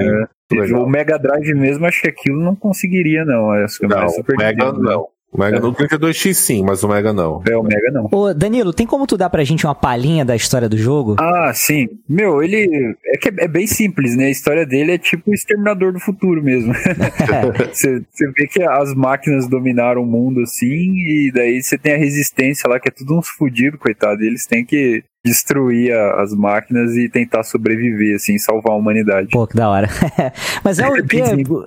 É. Legal. O Mega Drive mesmo, acho que aquilo não conseguiria, não. Acho que é Não, mais Super o Mega Nintendo. não. O Mega no 32X sim, mas o Mega não. É, o Mega não. Ô, Danilo, tem como tu dar pra gente uma palhinha da história do jogo? Ah, sim. Meu, ele. É que é, é bem simples, né? A história dele é tipo o Exterminador do Futuro mesmo. Você você vê que as máquinas dominaram o mundo assim, e daí você tem a resistência lá, que é tudo uns fudidos, coitado. E eles têm que destruir a- as máquinas e tentar sobreviver, assim, salvar a humanidade. Pô, que da hora. mas é o que.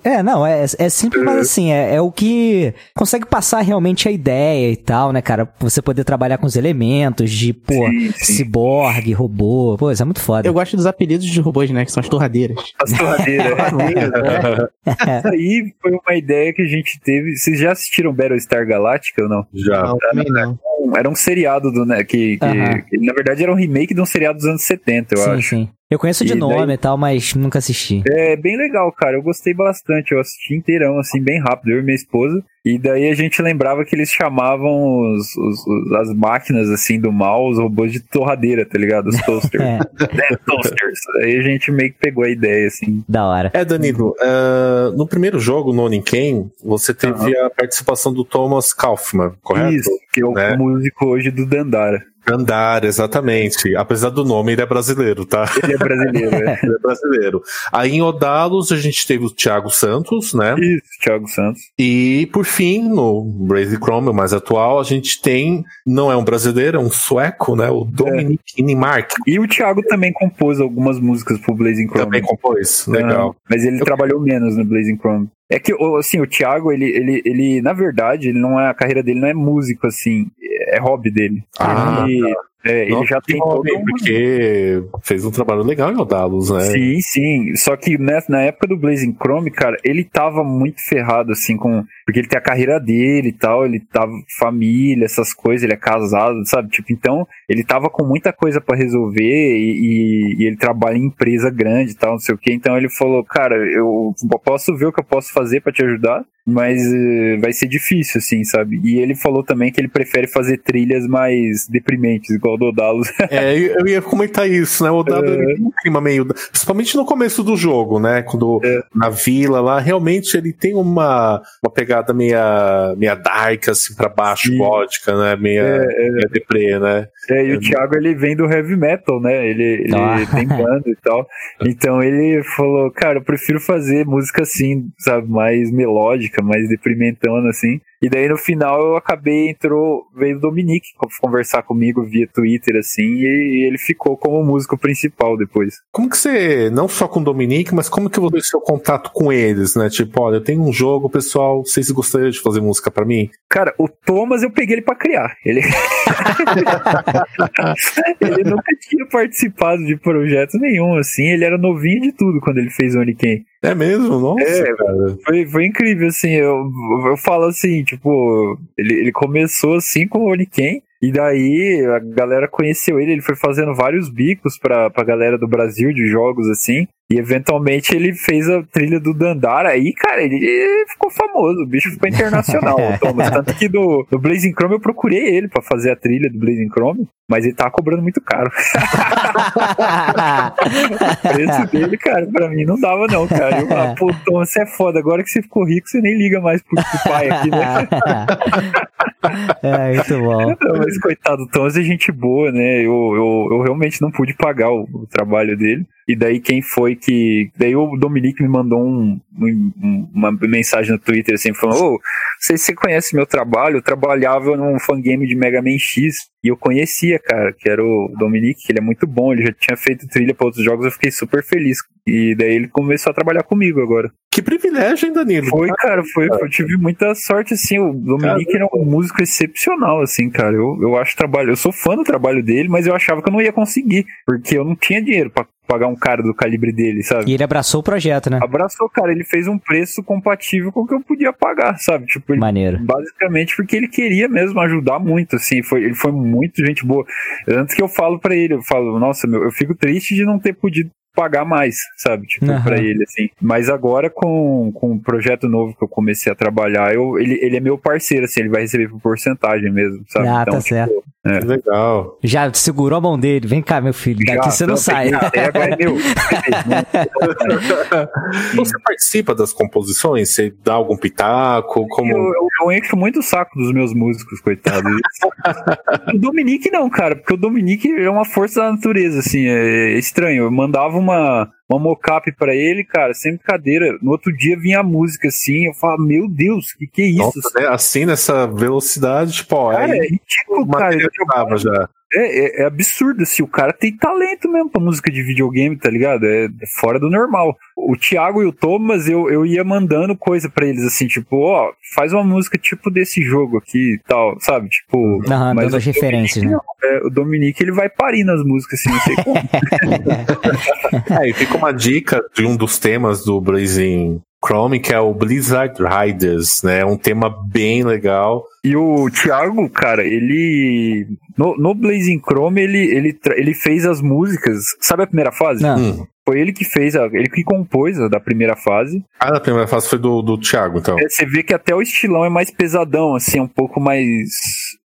É, não, é, é simples, mas assim, é, é o que consegue passar realmente a ideia e tal, né, cara? Você poder trabalhar com os elementos de, pô, Sim, sim. ciborgue, robô. Pô, isso é muito foda. Eu gosto dos apelidos de robôs, né? Que são as torradeiras. As torradeiras. Isso aí foi uma ideia que a gente teve. Vocês já assistiram Battlestar Galactica ou não? Já. Não, também não. Era um seriado do, né, que, que, que, na verdade era um remake de um seriado dos anos 70, eu sim, acho. sim. Eu conheço de E nome daí- e tal, mas nunca assisti. É bem legal, cara. Eu gostei bastante. Eu assisti inteirão, assim, bem rápido, eu e minha esposa. E daí a gente lembrava que eles chamavam os, os- os- as máquinas, assim, do mal, os robôs de torradeira, tá ligado? Os toasters. É, né? Toasters. Aí a gente meio que pegou a ideia, assim. da hora. É, Danilo, ah, no primeiro jogo, no Oniken, você teve a participação do Thomas Kaufman, correto? Isso, que é o Né? músico hoje do Dandara. Andar, exatamente. Apesar do nome, ele é brasileiro, tá? Ele é brasileiro, né? Ele é brasileiro. Aí em Odalos a gente teve o Thiago Santos, né? Isso, Thiago Santos. E por fim, no Brazy Chrome, o mais atual, a gente tem, não é um brasileiro, é um sueco, né? O Dominic Inimark, E o Thiago também compôs algumas músicas pro Blazing Chrome. também compôs. Legal. Ah, mas ele trabalhou menos no Blazing Chrome. É que, o- assim, o Thiago, ele, ele, ele, na verdade, ele não é, a carreira dele não é músico, assim, é hobby dele. Ah, ele, é, ele Nossa, já tem todo um- porque fez um trabalho legal em Odalos, né? Sim, sim. Só que né, na época do Blazing Chrome, cara, ele tava muito ferrado, assim, com. Porque ele tem a carreira dele e tal, ele tava família, essas coisas, ele é casado, sabe? Tipo, então, ele tava com muita coisa pra resolver e, e- e ele trabalha em empresa grande e tal, não sei o quê. Então ele falou, cara, eu posso ver o que eu posso fazer pra te ajudar, mas eh, vai ser difícil, assim, sabe? E ele falou também que ele prefere fazer trilhas mais deprimentes, igual do Dalos. É, eu ia comentar isso, né? O Dado ele tem um clima meio. Principalmente no começo do jogo, né? Quando É. na vila lá, realmente ele tem uma, uma pegada meia, meia dark, assim, pra baixo, Sim. gótica, né? Meia, meia deprê, né? É, e o Thiago ele vem do heavy metal, né? Ele, ele Ah. tem banda e tal. Então ele falou, cara, eu prefiro fazer música assim, sabe, mais melódica, mais deprimentona assim. E daí no final eu acabei, entrou, veio o Dominique conversar comigo via Twitter assim, e, e ele ficou como músico principal depois. Como que você, não só com o Dominique, mas como que você seu contato com eles, né? Tipo, olha, eu tenho um jogo, pessoal, vocês gostariam de fazer música pra mim? Cara, o Thomas eu peguei ele pra criar. Ele ele nunca tinha participado de projeto nenhum, assim. Ele era novinho de tudo quando ele fez o Oniken. É mesmo? Nossa, É, cara. Foi, foi incrível, assim, eu, eu falo assim, tipo, ele, ele começou assim com o Oniken, e daí a galera conheceu ele, ele foi fazendo vários bicos pra, pra galera do Brasil de jogos, assim, E eventualmente ele fez a trilha do Dandara. Aí, cara, ele ficou famoso. O bicho ficou internacional, o Thomas. Tanto que do, do Blazing Chrome eu procurei ele para fazer a trilha do Blazing Chrome. Mas ele tava cobrando muito caro. o preço dele, cara, pra mim não dava, não, cara. Eu, ah, pô, Tom, você é foda. Agora que você ficou rico, você nem liga mais pro, pro pai aqui, né? é, muito bom. Não, mas coitado, o Thomas é gente boa, né? Eu, eu, eu realmente não pude pagar o, o trabalho dele. E daí quem foi que. Daí o Dominique me mandou um, uma mensagem no Twitter assim, falando: Ô, oh, sei se você conhece meu trabalho, eu trabalhava num fangame de Mega Man X. E eu conhecia, cara, que era o Dominique, que ele é muito bom, ele já tinha feito trilha para outros jogos, eu fiquei super feliz. E daí ele começou a trabalhar comigo agora. Que privilégio, hein, Danilo? Foi, cara, foi. Eu tive muita sorte, assim. O Dominique cara, era um músico excepcional, assim, cara. Eu, eu acho trabalho. Eu sou fã do trabalho dele, mas eu achava que eu não ia conseguir, porque eu não tinha dinheiro para pagar um cara do calibre dele, sabe? E ele abraçou o projeto, né? Abraçou, cara. Ele fez um preço compatível com o que eu podia pagar, sabe? Tipo, ele, Maneiro. Basicamente porque ele queria mesmo ajudar muito, assim. Foi, ele foi muito gente boa. Antes que eu falo para ele, eu falo, nossa, meu, eu fico triste de não ter podido pagar mais, sabe? Tipo, uhum. pra ele, assim. Mas agora, com, com o projeto novo que eu comecei a trabalhar, eu, ele, ele é meu parceiro, assim, ele vai receber por porcentagem mesmo, sabe? Ah, então, tá tipo, certo. É. Legal. Já segurou a mão dele. Vem cá, meu filho. Daqui Já, você não, não sai. É meu. você participa das composições? Você dá algum pitaco? Como... Eu, eu, eu encho muito o saco dos meus músicos, coitado. o Dominique não, cara, porque o Dominique é uma força da natureza, assim, é estranho. Eu mandava uma, uma mocap para ele, cara, sem brincadeira. No outro dia vinha a música assim, eu falava, meu Deus, que que é isso? Nossa, né? Assim, nessa velocidade, tipo, ó, cara, é, é ridículo, cara. Eu, já. É, é, é, absurdo, assim, o cara tem talento mesmo pra música de videogame, tá ligado? É, é fora do normal. O Thiago e o Thomas, eu, eu ia mandando coisa para eles, assim, tipo, ó, faz uma música tipo desse jogo aqui e tal, sabe? Tipo. Uhum, mas dando as referências, né? É, o Dominique, ele vai parir nas músicas, assim, não sei como. é, e fica uma dica de um dos temas do Blazing Chrome, que é o Blizzard Riders, né? Um tema bem legal. E o Thiago, cara, ele. No, no Blazing Chrome, ele, ele, ele fez as músicas. Sabe a primeira fase? Não. Hum. Foi ele que fez, a, ele que compôs a da primeira fase. Ah, da primeira fase foi do, do Thiago, então. É, você vê que até o estilão é mais pesadão, assim, um pouco mais.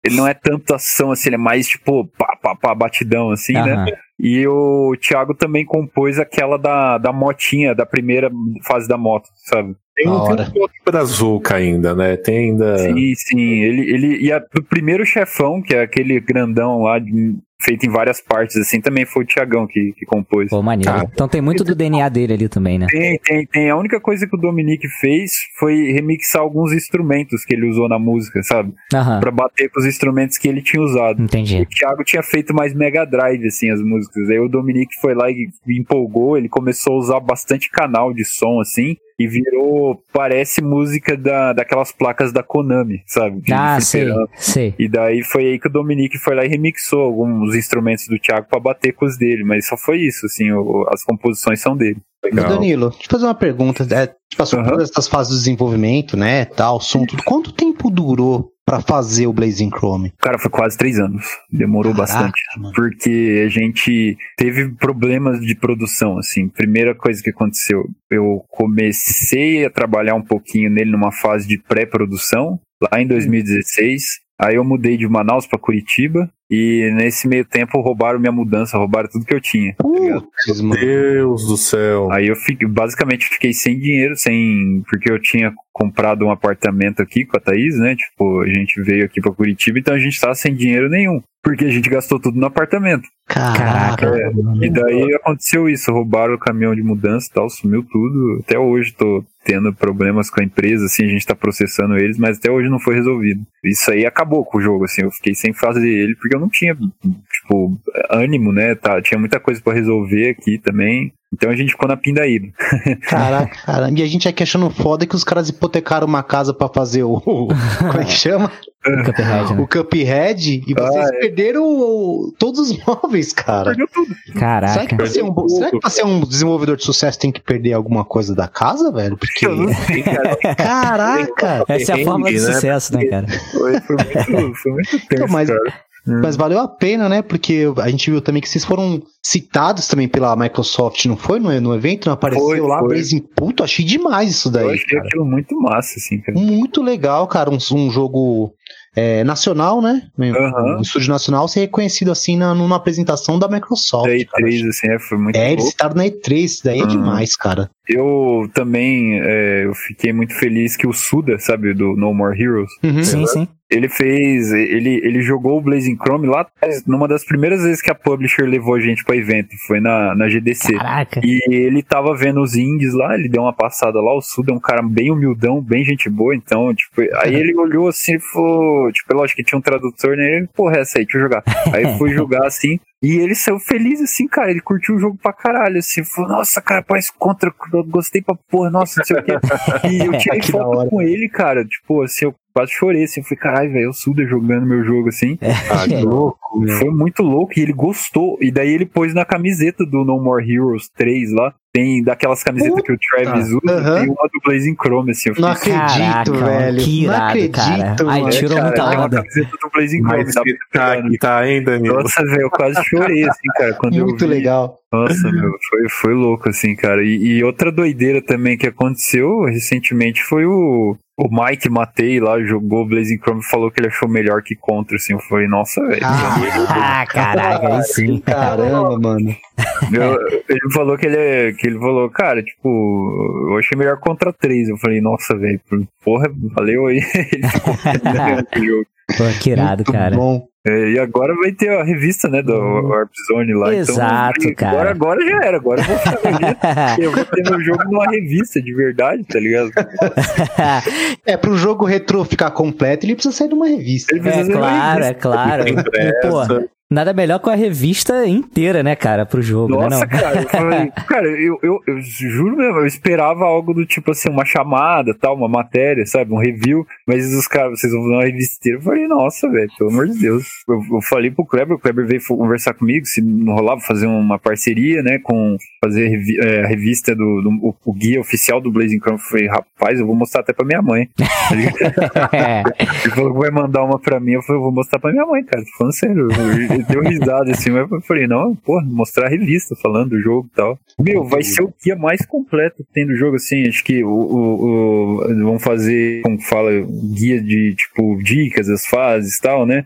Ele não é tanto ação, assim, ele é mais tipo pá, pá, pá, batidão, assim, né? E o Thiago também compôs aquela da, da motinha, da primeira fase da moto, sabe? Tem um, tem um brazuca ainda, né? Tem ainda. Sim, sim. Ele, ele, e a, do primeiro chefão, que é aquele grandão lá, de, feito em várias partes, assim, também foi o Tiagão que, que compôs. Pô, maneiro. Ah, então tem muito do DNA dele ali também, né? Tem, tem, tem. A única coisa que o Dominique fez foi remixar alguns instrumentos que ele usou na música, sabe? Aham. Pra bater com os instrumentos que ele tinha usado. Entendi. O Thiago tinha feito mais Mega Drive, assim, as músicas. Aí o Dominique foi lá e empolgou, ele começou a usar bastante canal de som, assim e virou, parece música da, daquelas placas da Konami, sabe? De ah, sei, sei. E daí foi aí que o Dominique foi lá e remixou alguns instrumentos do Thiago para bater com os dele, mas só foi isso, assim, o, as composições são dele. Legal. Danilo, deixa eu fazer uma pergunta. É, passou uhum. por todas essas fases de desenvolvimento, né, tal, som, tudo. Quanto tempo durou para fazer o Blazing Chrome? Cara, foi quase três anos. Demorou Caraca, bastante. Mano. Porque a gente teve problemas de produção, assim. Primeira coisa que aconteceu, eu comecei a trabalhar um pouquinho nele numa fase de pré-produção, lá em 2016. Aí eu mudei de Manaus para Curitiba e nesse meio tempo roubaram minha mudança, roubaram tudo que eu tinha. Tá meu Deus do céu. Aí eu fiquei, basicamente fiquei sem dinheiro, sem porque eu tinha comprado um apartamento aqui com a Thaís, né? Tipo, a gente veio aqui para Curitiba, então a gente tava sem dinheiro nenhum, porque a gente gastou tudo no apartamento. Caraca. É, e daí aconteceu isso, roubaram o caminhão de mudança e tal, sumiu tudo. Até hoje tô tendo problemas com a empresa, assim, a gente tá processando eles, mas até hoje não foi resolvido. Isso aí acabou com o jogo, assim, eu fiquei sem fazer ele porque eu não tinha, tipo, ânimo, né? Tá, tinha muita coisa para resolver aqui também. Então a gente ficou na pindaíba. Caraca, caramba. E a gente aqui achando foda que os caras hipotecaram uma casa para fazer o. Como é que chama? O Cuphead, né? O Cuphead e vocês ah, é. perderam o, todos os móveis, cara. Perdeu tudo. Caraca. Será que, pra ser, um, será que pra ser um desenvolvedor de sucesso tem que perder alguma coisa da casa, velho? Porque. Sei, cara. Caraca! Essa é a forma de né? sucesso, né, cara? Foi, foi muito, foi muito tenso, mas, cara. Mas valeu a pena, né? Porque a gente viu também que vocês foram citados também pela Microsoft, não foi? No, no evento, não apareceu Foi, lá, foi. Blazing Puto, achei demais isso Eu daí. achei cara. aquilo muito massa, assim, cara. Muito legal, cara. Um, um jogo é, nacional, né? Aham. Um estúdio nacional ser reconhecido assim na, numa apresentação da Microsoft. Da cara. E3, assim, é, foi muito É, eles estavam na E3, isso daí é Uhum. demais, cara. Eu também, é, eu fiquei muito feliz que o Suda, sabe, do No More Heroes, Uhum. Sim, sim. ele fez, ele, ele jogou o Blazing Chrome lá atrás, numa das primeiras vezes que a publisher levou a gente pra evento, foi na, na GDC. Caraca. E ele tava vendo os indies lá, ele deu uma passada lá, o Suda é um cara bem humildão, bem gente boa, então, tipo, aí ele olhou assim e falou, tipo, lógico que tinha um tradutor, né, ele, porra, essa aí, deixa eu jogar. Aí fui jogar assim, e ele saiu feliz assim, cara, ele curtiu o jogo pra caralho, assim, falou, nossa, cara, parece contra, gostei pra porra, nossa, não sei o quê. E eu tirei foto hora. com ele, cara, tipo, assim, eu quase chorei, assim, eu falei, caralho, velho, o Suda jogando meu jogo, assim. Ah, que louco. meu. Foi muito louco e ele gostou. E daí ele pôs na camiseta do No More Heroes 3 lá. Tem daquelas camisetas que o Travis usa, aham. tem uma do Blazing Chrome, assim. Eu Não acredito, Caraca, velho. que não irado, acredito, cara. Ai, tirou cara, muita tem uma onda. camiseta do Blazing Chrome, tá, que tá ainda, Danilo. Nossa, velho, eu quase chorei, assim, cara, quando eu Muito vi. legal. Nossa, meu, foi, foi louco, assim, cara. E, e outra doideira também que aconteceu recentemente foi o, o Mike Matei lá, jogou o Blazing Chrome e falou que ele achou melhor que Contra, assim. Eu falei, nossa, velho. Ah, caraca, aí sim. Caramba, mano. Eu- ele falou que ele, é- que ele falou, cara, tipo, eu achei melhor contra 3. Eu falei, nossa, velho, porra, valeu aí. ele ficou jogo. Pô, que irado, Muito cara. bom. É, e agora vai ter a revista, né, do Warp Zone lá. Exato, então, cara. Agora, agora já era, agora eu vou ficar ganhando. Eu vou ter meu jogo numa revista de verdade, tá ligado? É, pro jogo retrô ficar completo, ele precisa sair de uma revista. Ele É precisa uma claro, é claro. Impressa. Pô, nada melhor com a revista inteira, né, cara, pro jogo, né? Nossa, Não? cara, eu falei, cara, eu, eu, eu juro mesmo, eu esperava algo do tipo assim, uma chamada, tal, uma matéria, sabe, um review, mas os caras, vocês vão dar uma revista inteira. Eu falei, nossa, velho, pelo amor de Deus. Eu, eu falei pro Kleber, o Kleber veio conversar comigo, se não rolava fazer uma parceria, né, com fazer revi- é, a revista do, do- o, o guia oficial do Blazing Chrome. Eu falei, rapaz, eu vou mostrar até pra minha mãe. Ele falou que vai mandar uma pra mim. Eu falei, eu vou mostrar pra minha mãe, cara. Tô falando sério. Deu risada assim, mas eu falei, não, porra, mostrar a revista falando do jogo e tal. Meu, vai ser o guia mais completo que tem jogo, assim. Acho que o, o, o- vão fazer, como fala, guia de tipo dicas, as fases e tal, né?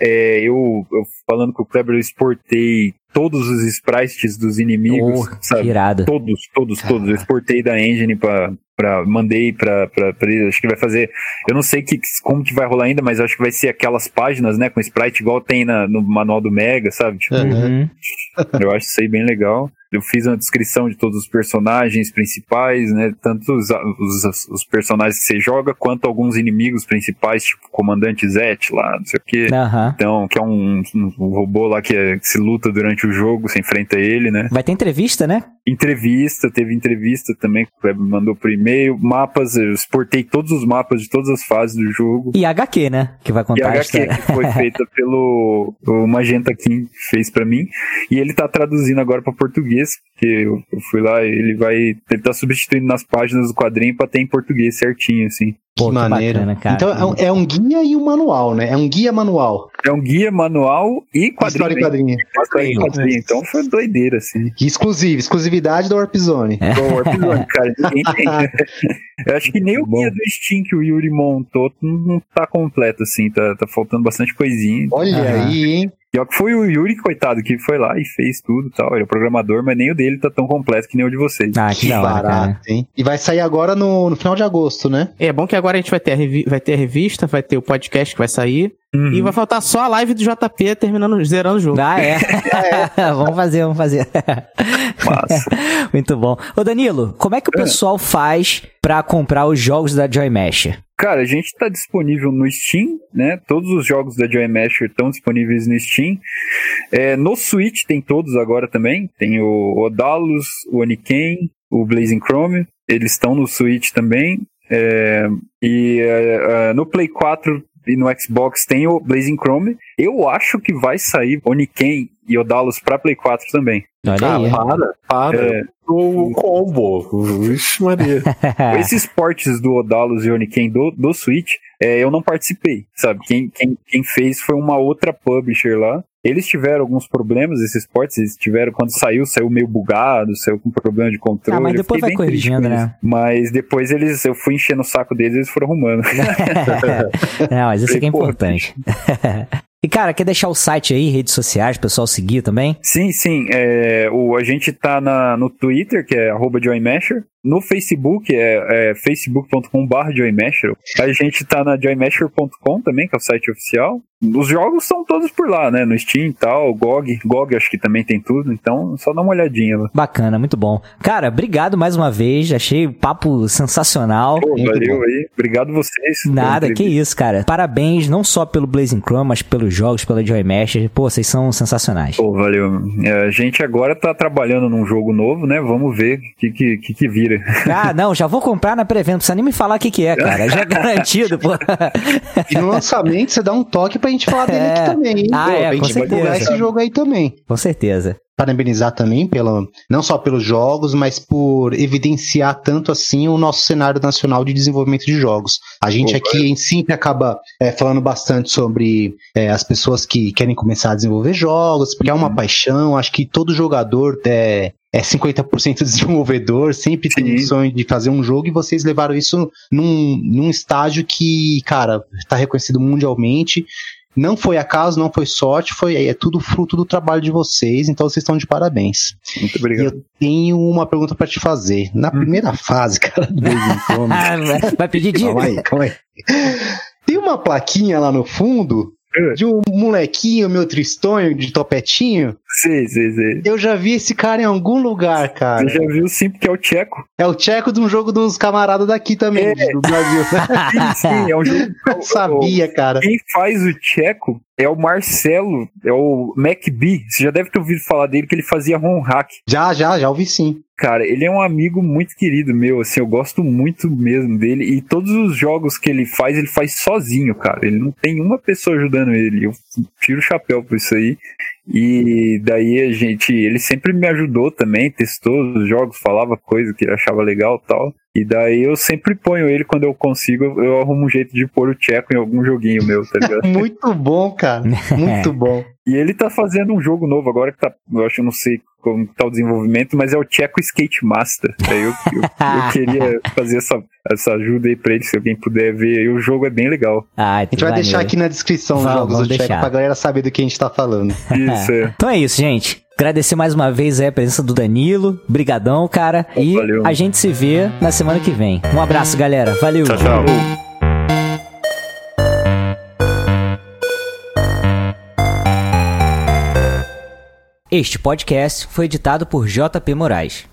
É, eu, eu falando com o Kleber, eu exportei todos os sprites dos inimigos, Oh, sabe? que irado. Todos, todos, todos. Eu exportei da engine pra, pra mandei pra, pra, pra ele. Acho que vai fazer. Eu não sei que, como que vai rolar ainda, mas acho que vai ser aquelas páginas, né? Com sprite igual tem na, no manual do Mega, sabe? Tipo, Uhum. eu acho isso aí bem legal. Eu fiz uma descrição de todos os personagens principais, né? Tanto os, os, os personagens que você joga, quanto alguns inimigos principais, tipo o Comandante Zet lá, não sei o quê. Aham. Então, que é um, um robô lá que, é- que se luta durante o jogo, você enfrenta ele, né? Vai ter entrevista, né? Entrevista, teve entrevista também que o Kleber mandou por e-mail. Mapas, eu exportei todos os mapas de todas as fases do jogo. E HQ, né? Que vai E contar a a HQ história. que foi feita pelo o Magenta King, que fez pra mim. E ele tá traduzindo agora pra português, porque eu, eu fui lá, ele vai. Ele tá substituindo nas páginas do quadrinho pra ter em português certinho, assim. Pô, que que maneiro. bacana, cara. Então é um, é um guia e um manual, né? É um guia manual. É um guia manual e História quadrinho. e quadrinho. História e quadrinho. Então foi doideira, assim. Exclusivo, exclusividade da Warp Zone. É. Igual o Warp Zone, cara. Eu acho que nem o guia do Steam que o Yuri montou não, tá completo, assim. Tá, tá faltando bastante coisinha. Olha aí, hein? Pior que foi o Yuri, coitado, que foi lá e fez tudo e tal. Ele é programador, mas nem o dele tá tão completo que nem o de vocês. Ah, que, Que cara. barato, hein? E vai sair agora no, no final de agosto, né? É bom que agora a gente vai ter, a vai ter a revista, vai ter o podcast que vai sair. Uhum. E vai faltar só a live do JP terminando, zerando o jogo. Ah, é. vamos fazer, vamos fazer. Massa. Muito bom. Ô, Danilo, como é que o pessoal faz pra comprar os jogos da Joy Mesh? Cara, a gente tá disponível no Steam, né? Todos os jogos da Joy Masher estão disponíveis no Steam. É, no Switch tem todos agora também. Tem o Odalus, o Oniken, o Blazing Chrome. Eles estão no Switch também. É, e é, é, no Play 4 e no Xbox tem o Blazing Chrome. Eu acho que vai sair Oniken e Odalus pra Play 4 também. Olha ah, aí. para, para. É. O combo. Vixe, Maria. Esses portes do Odalos e Oniken do, do Switch, é, eu não participei, sabe? Quem, quem, quem fez foi uma outra publisher lá. Eles tiveram alguns problemas, esses portes, eles tiveram, quando saiu, saiu meio bugado, saiu com problema de controle. Ah, mas depois vai corrigindo, né? Mas depois eles, eu fui enchendo o saco deles eles foram arrumando. Não, mas isso aqui é importante. e, cara, quer deixar o site aí, redes sociais, o pessoal seguir também? Sim, sim. É, o, a gente tá na, no Twitter, que é arroba. No Facebook, é, é facebook.com.br. A gente tá na joymasher.com também, que é o site oficial. Os jogos são todos por lá, né? No Steam e tal, GOG. GOG acho que também tem tudo, então só dá uma olhadinha lá. Bacana, muito bom. Cara, obrigado mais uma vez, achei o papo sensacional. Pô, valeu bom. aí. Obrigado vocês. Nada, que isso, cara. Parabéns, não só pelo Blazing Chrome, mas pelos jogos, pela Joymaster. Pô, vocês são sensacionais. Pô, valeu. É, a gente agora tá trabalhando num jogo novo, né? Vamos ver o que, que, que, que Ah, não, já vou comprar na pré-venda, não precisa nem me falar o que, que é, cara. Já é garantido, pô. E no lançamento você dá um toque pra gente falar dele É. aqui também, hein? Ah, Pô, é, pra com gente divulgar esse jogo aí também. Com certeza. Parabenizar também pelo, não só pelos jogos, mas por evidenciar tanto assim o nosso cenário nacional de desenvolvimento de jogos. A gente Pô, aqui sempre acaba é, falando bastante sobre é, as pessoas que querem começar a desenvolver jogos, porque é uma Uhum. paixão. Acho que todo jogador é, é 50% desenvolvedor, sempre tem o sonho de fazer um jogo e vocês levaram isso num, num estágio que, cara, está reconhecido mundialmente. Não foi acaso, não foi sorte, foi é tudo fruto do trabalho de vocês, então vocês estão de parabéns. Muito E obrigado. eu tenho uma pergunta pra te fazer. Na primeira fase, cara, do Ah, vai- pedir calma dica? aí, calma aí. Tem uma plaquinha lá no fundo É. de um molequinho, meu tristonho, de topetinho. Sei, sei, sei. Eu já vi esse cara em algum lugar, cara. Você já viu sim, porque é o Tcheco. É o tcheco de um jogo dos camaradas daqui também, É. do Brasil. Sim, sim, é um jogo. Eu sabia, cara. Quem faz o Tcheco é o Marcelo, é o MacB. Você já deve ter ouvido falar dele que ele fazia ROM hack. Já, já, já ouvi sim. Cara, ele é um amigo muito querido meu, assim, eu gosto muito mesmo dele. E todos os jogos que ele faz, ele faz sozinho, cara. Ele não tem uma pessoa ajudando ele. Eu tiro o chapéu por isso aí. E daí a gente, ele sempre me ajudou também, testou os jogos, falava coisa que ele achava legal e tal. E daí eu sempre ponho ele quando eu consigo, eu, arrumo um jeito de pôr o Tcheco em algum joguinho meu, tá ligado? Muito bom, cara. Muito bom. E ele tá fazendo um jogo novo agora que tá, eu acho, não sei como tá o desenvolvimento, mas é o Tcheco Skate Master. Aí eu, eu, eu queria fazer essa, essa ajuda aí pra ele, se alguém puder ver. aí o jogo é bem legal. Ah, A gente vai deixar aqui na descrição os Vamos, jogos vamos do Tcheco deixar. pra galera saber do que a gente tá falando. Isso, é. Então é isso, gente. Agradecer mais uma vez a presença do Danilo. Brigadão, cara. E Valeu. a gente se vê na semana que vem. Um abraço, galera. Valeu. Tchau, tchau. Este podcast foi editado por JP Moraes.